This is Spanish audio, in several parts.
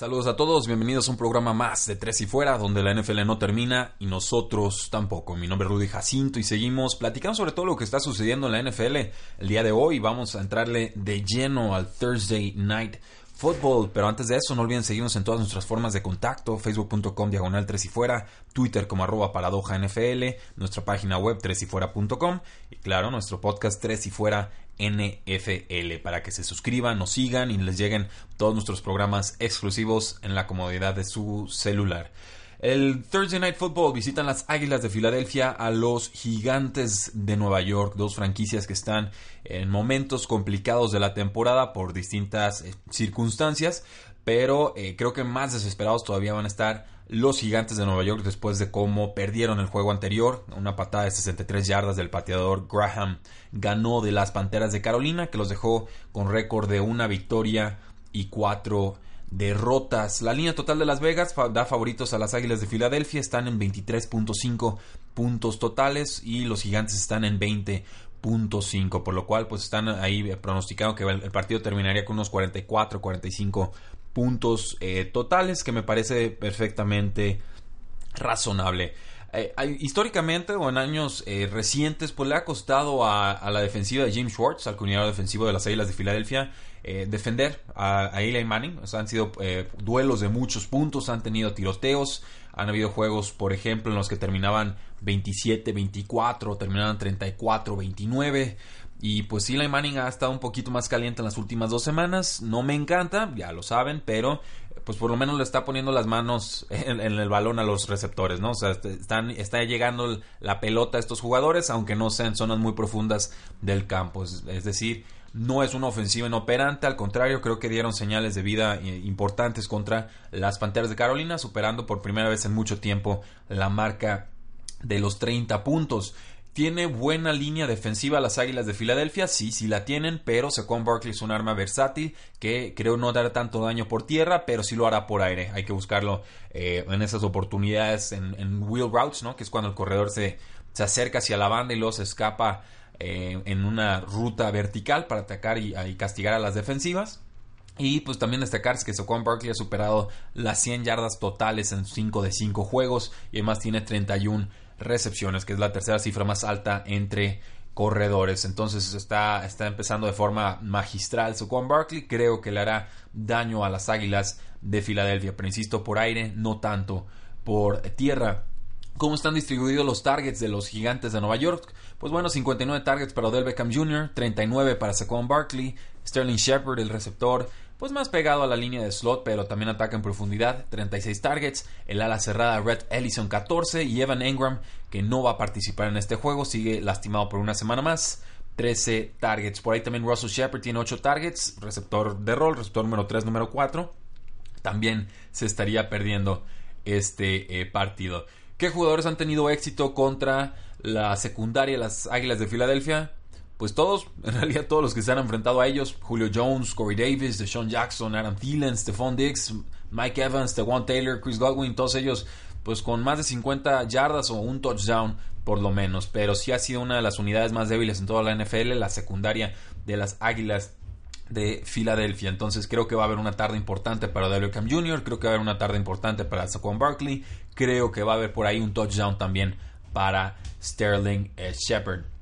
Saludos a todos, bienvenidos a un programa más de Tres y Fuera, donde la NFL no termina y nosotros tampoco. Mi nombre es Rudy Jacinto y seguimos platicando sobre todo lo que está sucediendo en la NFL. El día de hoy vamos a entrarle de lleno al Thursday Night Football, pero antes de eso no olviden seguirnos en todas nuestras formas de contacto, facebook.com diagonal 3 y fuera, twitter como arroba paradoja NFL, nuestra página web 3 y fuera.com y claro, nuestro podcast 3 y fuera NFL para que se suscriban, nos sigan y les lleguen todos nuestros programas exclusivos en la comodidad de su celular. El Thursday Night Football visitan las Águilas de Filadelfia a los Gigantes de Nueva York, dos franquicias que están en momentos complicados de la temporada por distintas eh, circunstancias, pero eh, creo que más desesperados todavía van a estar los Gigantes de Nueva York después de cómo perdieron el juego anterior, una patada de 63 yardas del pateador Graham ganó de las Panteras de Carolina, que los dejó con récord de una victoria y cuatro derrotas. La línea total de Las Vegas da favoritos a las Águilas de Filadelfia, están en 23.5 puntos totales y los Gigantes están en 20.5, por lo cual pues están ahí pronosticando que el partido terminaría con unos 44, 45 puntos eh, totales, que me parece perfectamente razonable. Eh, históricamente o en años eh, recientes, pues le ha costado a, la defensiva de Jim Schwartz, al coordinador defensivo de las Águilas de Filadelfia, defender a, Eli Manning. Han sido duelos de muchos puntos, han tenido tiroteos, han habido juegos, por ejemplo, en los que terminaban 27-24, terminaban 34-29. Y pues Eli Manning ha estado un poquito más caliente en las últimas dos semanas. No me encanta, ya lo saben, pero pues por lo menos le está poniendo las manos en, el balón a los receptores, ¿no? O sea, este, están, está llegando la pelota a estos jugadores, aunque no sean zonas muy profundas del campo. Es, decir, no es una ofensiva inoperante, al contrario, creo que dieron señales de vida eh, importantes contra las Panteras de Carolina, superando por primera vez en mucho tiempo la marca de los 30 puntos. ¿Tiene buena línea defensiva las Águilas de Filadelfia? Sí, sí la tienen, pero Saquon Barkley es un arma versátil que creo no dará tanto daño por tierra, pero sí lo hará por aire. Hay que buscarlo eh, en esas oportunidades en, wheel routes, ¿no? Que es cuando el corredor se, se acerca hacia la banda y luego se escapa eh, en una ruta vertical para atacar y, castigar a las defensivas. Y pues también destacar que Saquon Barkley ha superado las 100 yardas totales en 5 de 5 juegos y además tiene 31 recepciones, que es la tercera cifra más alta entre corredores. Entonces está, está empezando de forma magistral Saquon Barkley. Creo que le hará daño a las Águilas de Filadelfia, pero insisto, por aire, no tanto por tierra. ¿Cómo están distribuidos los targets de los gigantes de Nueva York? Pues bueno, 59 targets para Odell Beckham Jr., 39 para Saquon Barkley, Sterling Shepard, el receptor, pues más pegado a la línea de slot, pero también ataca en profundidad, 36 targets, el ala cerrada Red Ellison 14 y Evan Engram, que no va a participar en este juego, sigue lastimado por una semana más, 13 targets. Por ahí también Russell Shepard tiene 8 targets, receptor de rol, receptor número 3, número 4. También se estaría perdiendo este eh, partido. ¿Qué jugadores han tenido éxito contra la secundaria las Águilas de Filadelfia? Pues todos, en realidad todos los que se han enfrentado a ellos, Julio Jones, Corey Davis, Deshaun Jackson, Adam Thielen, Stephon Diggs, Mike Evans, Stewan Taylor, Chris Godwin, todos ellos pues con más de 50 yardas o un touchdown por lo menos, pero sí ha sido una de las unidades más débiles en toda la NFL, la secundaria de las Águilas de Filadelfia. Entonces creo que va a haber una tarde importante para Cam Jr., creo que va a haber una tarde importante para Saquon Barkley, creo que va a haber por ahí un touchdown también para Sterling Shepard.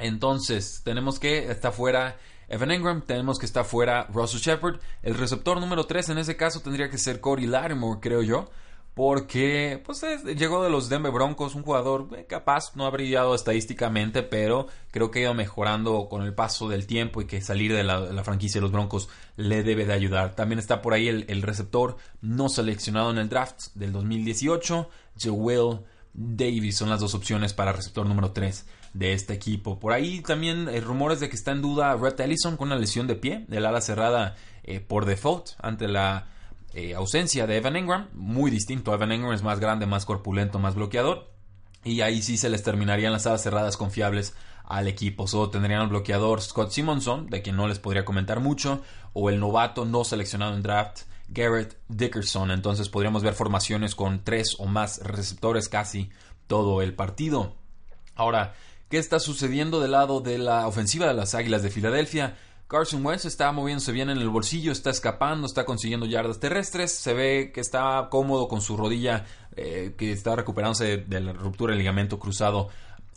Entonces, tenemos que está fuera Evan Engram, tenemos que estar fuera Russell Shepard. El receptor número 3 en ese caso tendría que ser Cody Lattimore, creo yo. Porque pues llegó de los Denver Broncos, un jugador eh, capaz, no ha brillado estadísticamente, pero creo que ha ido mejorando con el paso del tiempo y que salir de la, franquicia de los Broncos le debe de ayudar. También está por ahí el, el receptor no seleccionado en el draft del 2018, Joel Davis, son las dos opciones para receptor número 3 de este equipo. Por ahí también hay rumores de que está en duda Rhett Ellison con una lesión de pie, del ala cerrada eh, por default ante la eh, ausencia de Evan Engram. Muy distinto, Evan Engram es más grande, más corpulento, más bloqueador. Y ahí sí se les terminarían las alas cerradas confiables al equipo. Solo tendrían el bloqueador Scott Simonson, de quien no les podría comentar mucho, o el novato no seleccionado en draft Garrett Dickerson. Entonces podríamos ver formaciones con tres o más receptores casi todo el partido. Ahora, ¿qué está sucediendo del lado de la ofensiva de las Águilas de Filadelfia? Carson Wentz está moviéndose bien en el bolsillo, está escapando, está consiguiendo yardas terrestres, se ve que está cómodo con su rodilla eh, que está recuperándose de la ruptura del ligamento cruzado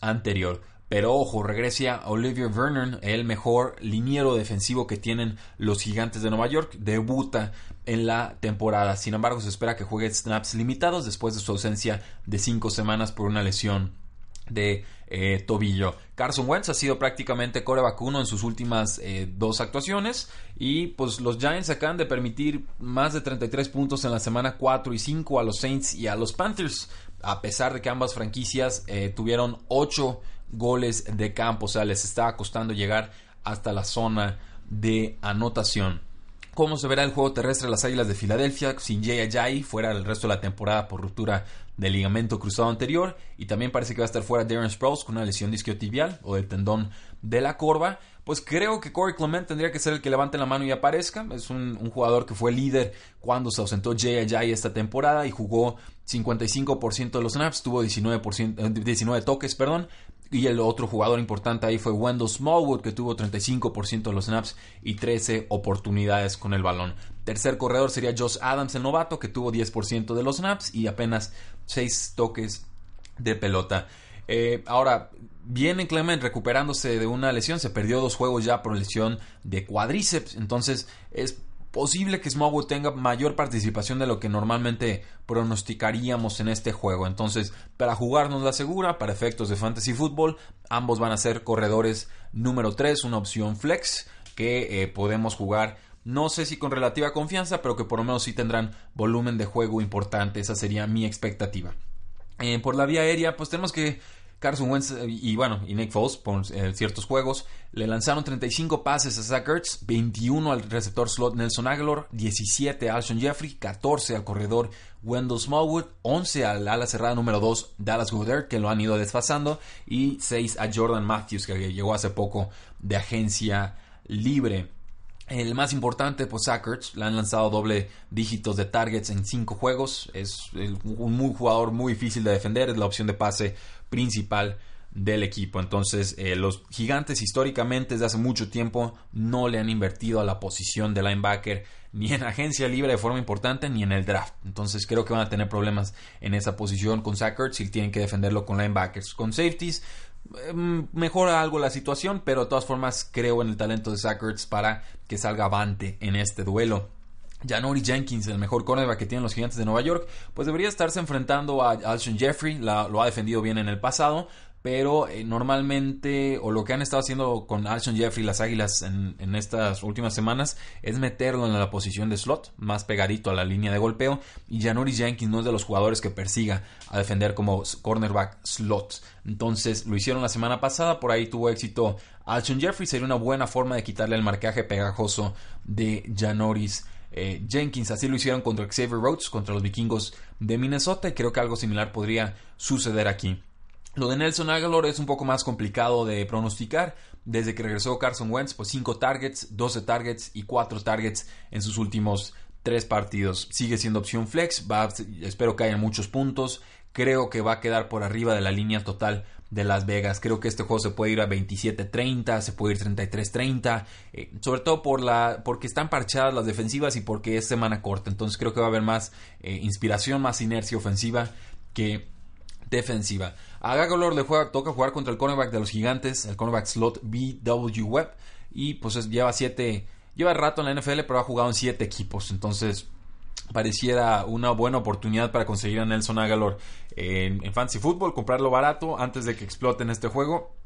anterior. Pero ojo, regresa Olivier Vernon, el mejor liniero defensivo que tienen los gigantes de Nueva York. Debuta en la temporada. Sin embargo, se espera que juegue snaps limitados después de su ausencia de cinco semanas por una lesión de eh, tobillo. Carson Wentz ha sido prácticamente core vacuno en sus últimas eh, dos actuaciones y pues los Giants acaban de permitir más de 33 puntos en la semana 4 y 5 a los Saints y a los Panthers a pesar de que ambas franquicias eh, tuvieron 8 goles de campo, o sea, les estaba costando llegar hasta la zona de anotación. ¿Cómo se verá el juego terrestre de las Águilas de Filadelfia sin Jay Ajayi fuera el resto de la temporada por ruptura del ligamento cruzado anterior? Y también parece que va a estar fuera Darren Sproles con una lesión disquiotibial o del tendón de la corva. Pues creo que Corey Clement tendría que ser el que levante la mano y aparezca. Es un, jugador que fue líder cuando se ausentó Jay Ajayi esta temporada y jugó 55% de los snaps, tuvo 19%, 19 eh, toques, perdón, y el otro jugador importante ahí fue Wendell Smallwood, que tuvo 35% de los snaps y 13 oportunidades con el balón. Tercer corredor sería Josh Adams, el novato, que tuvo 10% de los snaps y apenas 6 toques de pelota. Eh, ahora, viene Clement recuperándose de una lesión, se perdió dos juegos ya por lesión de cuádriceps, entonces es posible que Smallwood tenga mayor participación de lo que normalmente pronosticaríamos en este juego. Entonces, para jugarnos la segura, para efectos de fantasy fútbol, ambos van a ser corredores número 3, una opción flex que eh, podemos jugar. No sé si con relativa confianza, pero que por lo menos sí tendrán volumen de juego importante. Esa sería mi expectativa. Eh, por la vía aérea, pues tenemos que Carson Wentz eh, y, bueno, y Nick Foles por eh, ciertos juegos le lanzaron 35 pases a Zach Ertz, 21 al receptor slot Nelson Aguilar, 17 a Alshon Jeffrey, 14 al corredor Wendell Smallwood, 11 al ala cerrada número 2 Dallas Goddard, que lo han ido desfasando, y 6 a Jordan Matthews, que llegó hace poco de agencia libre. El más importante, pues Ertz, le han lanzado doble dígitos de targets en 5 juegos. Es un jugador muy difícil de defender, es la opción de pase principal del equipo. Entonces, eh, los gigantes históricamente desde hace mucho tiempo no le han invertido a la posición de linebacker ni en agencia libre de forma importante ni en el draft. Entonces, creo que van a tener problemas en esa posición con Sackers si tienen que defenderlo con linebackers. Con safeties, mejora algo la situación, pero de todas formas creo en el talento de Sackers para que salga avante en este duelo. Janori Jenkins, el mejor cornerback que tienen los gigantes de Nueva York, pues debería estarse enfrentando a Alshon Jeffrey, lo ha defendido bien en el pasado, pero eh, normalmente, o lo que han estado haciendo con Alshon Jeffrey, las Águilas en, estas últimas semanas, es meterlo en la posición de slot, más pegadito a la línea de golpeo, y Janori Jenkins no es de los jugadores que persiga a defender como cornerback slot. Entonces lo hicieron la semana pasada, por ahí tuvo éxito Alshon Jeffrey, sería una buena forma de quitarle el marcaje pegajoso de Janoris eh, Jenkins. Así lo hicieron contra Xavier Rhodes, contra los vikingos de Minnesota, y creo que algo similar podría suceder aquí. Lo de Nelson Aguilar es un poco más complicado de pronosticar. Desde que regresó Carson Wentz, pues 5 targets, 12 targets y 4 targets en sus últimos 3 partidos. Sigue siendo opción flex, espero que haya muchos puntos. Creo que va a quedar por arriba de la línea total de Las Vegas. Creo que este juego se puede ir a 27-30, se puede ir 33-30, eh, sobre todo por la, porque están parchadas las defensivas y porque es semana corta. Entonces creo que va a haber más eh, inspiración, más inercia ofensiva que defensiva. A Gagolor le juega, toca jugar contra el cornerback de los gigantes, el cornerback slot BW Webb, y pues lleva siete, lleva rato en la NFL, pero ha jugado en siete equipos. Entonces pareciera una buena oportunidad para conseguir a Nelson Agalor en, en Fantasy Football, comprarlo barato antes de que explote en este juego.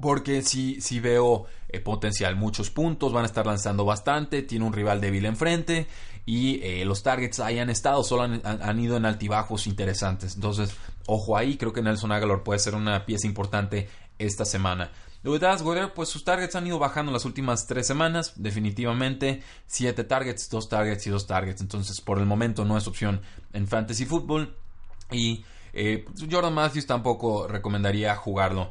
Porque sí, sí veo eh, potencial, muchos puntos, van a estar lanzando bastante, tiene un rival débil enfrente y eh, los targets ahí han estado, solo han, ido en altibajos interesantes. Entonces, ojo ahí, creo que Nelson Agalor puede ser una pieza importante esta semana. Lo de pues sus targets han ido bajando las últimas tres semanas, definitivamente. Siete targets, dos targets y dos targets. Entonces, por el momento no es opción en Fantasy Football. Y eh, Jordan Matthews tampoco recomendaría jugarlo.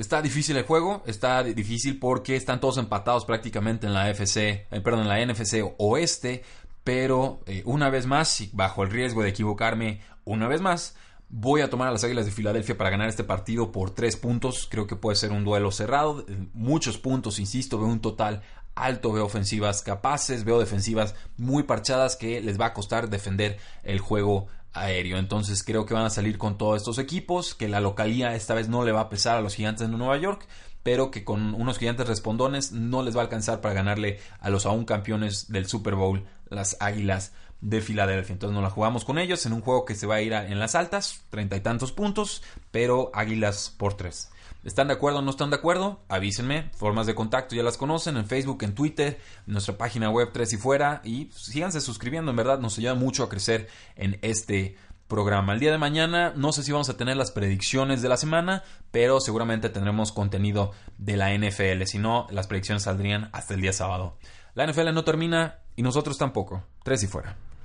Está difícil el juego, está difícil porque están todos empatados prácticamente en la FC, eh, perdón, en la NFC Oeste, pero eh, una vez más, bajo el riesgo de equivocarme una vez más, Voy a tomar a las Águilas de Filadelfia para ganar este partido por tres puntos. Creo que puede ser un duelo cerrado. Muchos puntos, insisto, veo un total alto, veo ofensivas capaces, veo defensivas muy parchadas que les va a costar defender el juego aéreo. Entonces creo que van a salir con todos estos equipos, que la localía esta vez no le va a pesar a los gigantes de Nueva York, pero que con unos gigantes respondones no les va a alcanzar para ganarle a los aún campeones del Super Bowl, las Águilas de Filadelfia. Entonces nos la jugamos con ellos en un juego que se va a ir en las altas, treinta y tantos puntos, pero Águilas por tres. ¿Están de acuerdo o no están de acuerdo? Avísenme. Formas de contacto ya las conocen en Facebook, en Twitter, en nuestra página web Tres y Fuera. Y síganse suscribiendo, en verdad nos ayuda mucho a crecer en este programa. El día de mañana no sé si vamos a tener las predicciones de la semana, pero seguramente tendremos contenido de la NFL. Si no, las predicciones saldrían hasta el día sábado. La NFL no termina y nosotros tampoco. Tres y fuera.